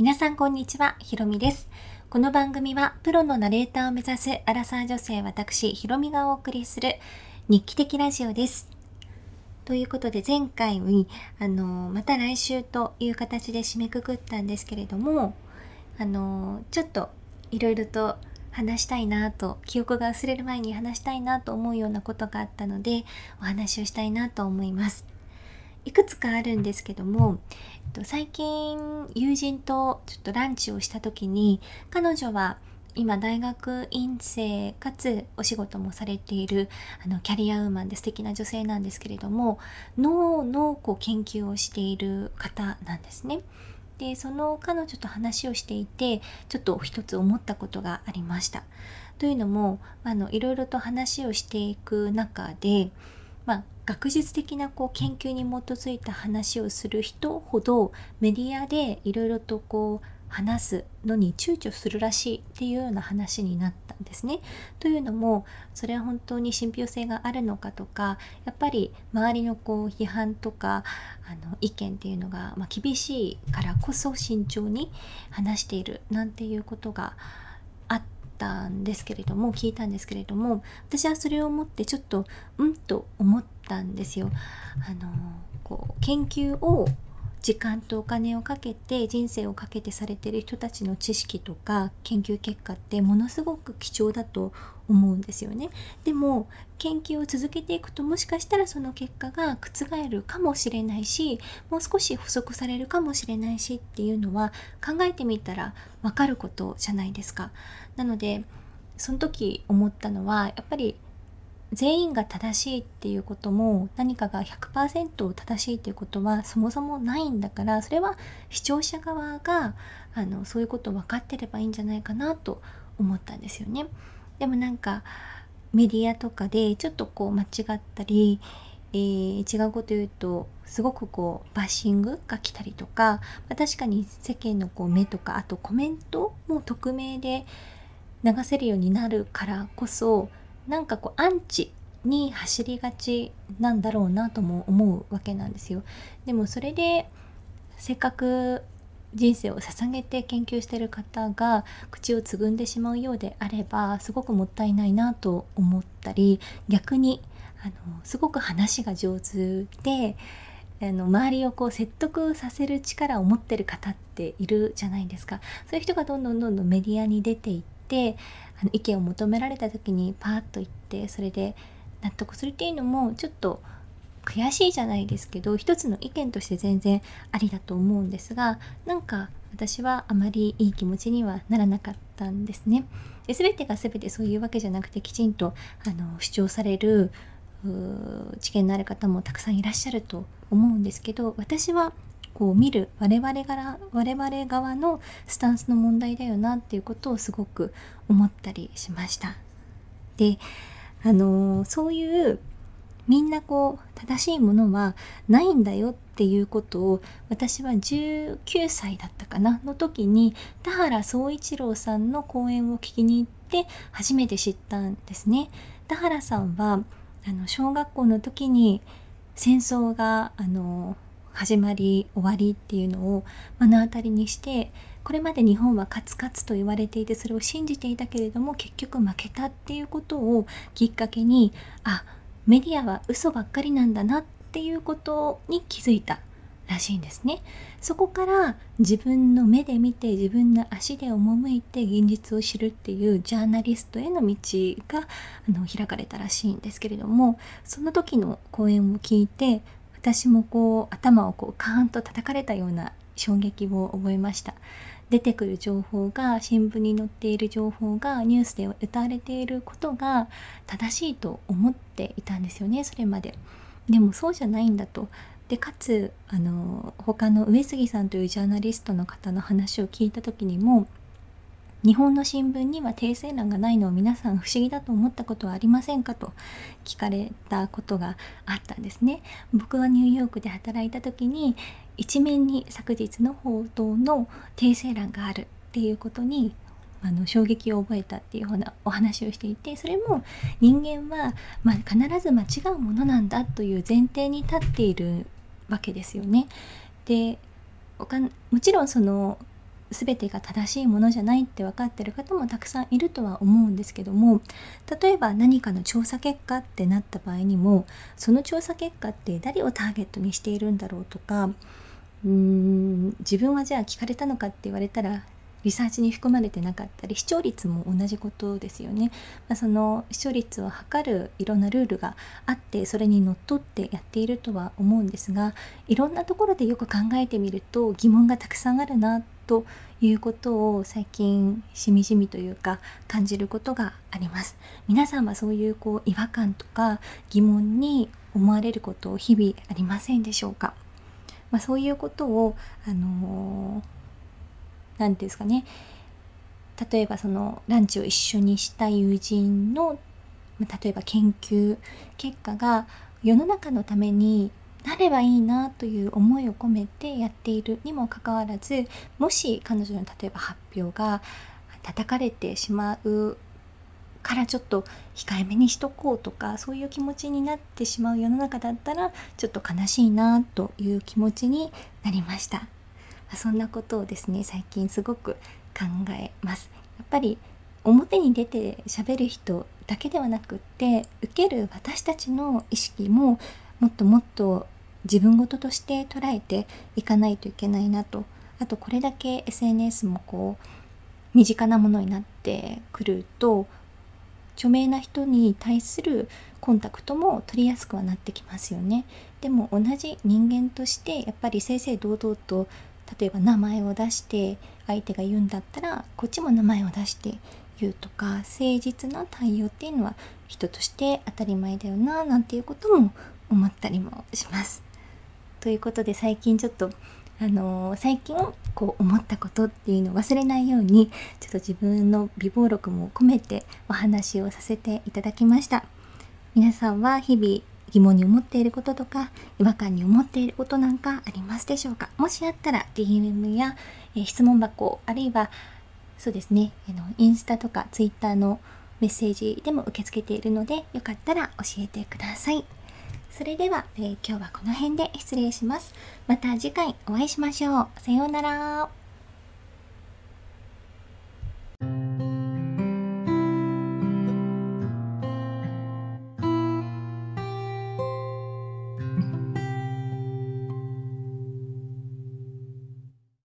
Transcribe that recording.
皆さんこんにちは、ひろみです。この番組はプロのナレーターを目指すアラサー女性私、ひろみがお送りする日記的ラジオです。ということで前回に、あの、また来週という形で締めくくったんですけれども、あの、ちょっといろいろと話したいなと、記憶が薄れる前に話したいなと思うようなことがあったので、お話をしたいなと思います。いくつかあるんですけども、最近友人とちょっとランチをした時に彼女は今大学院生かつお仕事もされているあのキャリアウーマンで素敵な女性なんですけれども脳のこう研究をしている方なんですね。でその彼女と話をしていてちょっと一つ思ったことがありました。というのもあのいろいろと話をしていく中でまあ、学術的なこう研究に基づいた話をする人ほどメディアでいろいろとこう話すのに躊躇するらしいっていうような話になったんですね。というのもそれは本当に信憑性があるのかとかやっぱり周りのこう批判とかあの意見っていうのが、まあ、厳しいからこそ慎重に話しているなんていうことがったんですけれども聞いたんですけれども私はそれを思ってちょっとうんと思ったんですよ。あのこう研究を時間とお金をかけて人生をかけてされてる人たちの知識とか研究結果ってものすごく貴重だと思うんですよね。でも研究を続けていくともしかしたらその結果が覆るかもしれないしもう少し補足されるかもしれないしっていうのは考えてみたら分かることじゃないですか。なのでその時思ったのはやっぱり全員が正しいっていうことも何かが100%正しいっていうことはそもそもないんだからそれは視聴者側があのそういうことを分かってればいいんじゃないかなと思ったんですよね。でもなんかメディアとかでちょっとこう間違ったり、えー、違うこと言うとすごくこうバッシングが来たりとか、まあ、確かに世間のこう目とかあとコメントも匿名で流せるようになるからこそなんかこうアンチに走りがちなんだろうなとも思うわけなんですよ。でもそれでせっかく人生を捧げて研究してる方が口をつぐんでしまうようであればすごくもったいないなと思ったり逆にあのすごく話が上手であの周りをこう説得させる力を持ってる方っているじゃないですかそういう人がどんどんどんどんメディアに出ていってあの意見を求められた時にパーッと言ってそれで納得するっていうのもちょっと悔しいじゃないですけど一つの意見として全然ありだと思うんですがなんか私はあまりいい気持ちにはならなかったんですね。で全てが全てそういうわけじゃなくてきちんとあの主張される知見のある方もたくさんいらっしゃると思うんですけど私はこう見る我々から我々側のスタンスの問題だよなっていうことをすごく思ったりしました。であのそういうみんなこう正しいものはないんだよっていうことを私は19歳だったかなの時に田原総一郎さんの講演を聞きに行って初めて知ったんですね。田原さんはあの小学校の時に戦争があの始まり終わりっていうのを目の当たりにしてこれまで日本はカツカツと言われていてそれを信じていたけれども結局負けたっていうことをきっかけにあメディアは嘘ばっかりなんだなっていうことに気づいたらしいんですね。そこから自分の目で見て自分の足で赴いて現実を知るっていうジャーナリストへの道があの開かれたらしいんですけれどもその時の講演を聞いて私もこう頭をこうカーンと叩かれたような衝撃を覚えました。出てくる情報が新聞に載っている情報がニュースで歌われていることが正しいと思っていたんですよねそれまで。でもそうじゃないんだと。でかつあの他の上杉さんというジャーナリストの方の話を聞いた時にも日本の新聞には訂正欄がないのを皆さん不思議だと思ったことはありませんかと聞かれたことがあったんですね。僕はニューヨークで働いた時に一面に昨日の報道の訂正欄があるっていうことにあの衝撃を覚えたっていうようなお話をしていてそれも人間は、まあ、必ず間違うものなんだという前提に立っているわけですよね。でもちろんその全てが正しいものじゃないって分かってる方もたくさんいるとは思うんですけども例えば何かの調査結果ってなった場合にもその調査結果って誰をターゲットにしているんだろうとかうーん自分はじゃあ聞かれたのかって言われたらリサーチに含まれてなかったり視聴率も同じことですよね、まあ、その視聴率を測るいろんなルールがあってそれにのっとってやっているとは思うんですがいろんなところでよく考えてみると疑問がたくさんあるなってということを最近しみじみというか感じることがあります。皆さんはそういうこう違和感とか疑問に思われることを日々ありませんでしょうか、まあ、そういうことをあの何て言うんですかね。例えばそのランチを一緒にした友人の例えば研究結果が世の中のためになればいいなという思いを込めてやっているにもかかわらずもし彼女の例えば発表が叩かれてしまうからちょっと控えめにしとこうとかそういう気持ちになってしまう世の中だったらちょっと悲しいなという気持ちになりました。そんなことをですね最近すごく考えますやっぱり表に出て喋る人だけではなくって受ける私たちの意識ももっともっと自分事として捉えていかないといけないなとあとこれだけ SNS もこう身近なものになってくると著名な人に対するコンタクトも取りやすくはなってきますよねでも同じ人間としてやっぱり正々堂々と例えば名前を出して相手が言うんだったらこっちも名前を出して言うとか誠実な対応っていうのは人として当たり前だよななんていうことも思ったりもします。ということで最近ちょっとあのー、最近こう思ったことっていうのを忘れないようにちょっと自分の美貌録も込めてお話をさせていただきました。皆さんは日々疑問に思っていることとか違和感に思っていることなんかありますでしょうか？もしあったら DM や、えー、質問箱あるいはそうですねあのインスタとか Twitter のメッセージでも受け付けているのでよかったら教えてくださいそれでは、えー、今日はこの辺で失礼します。また次回お会いしましょう。さようなら。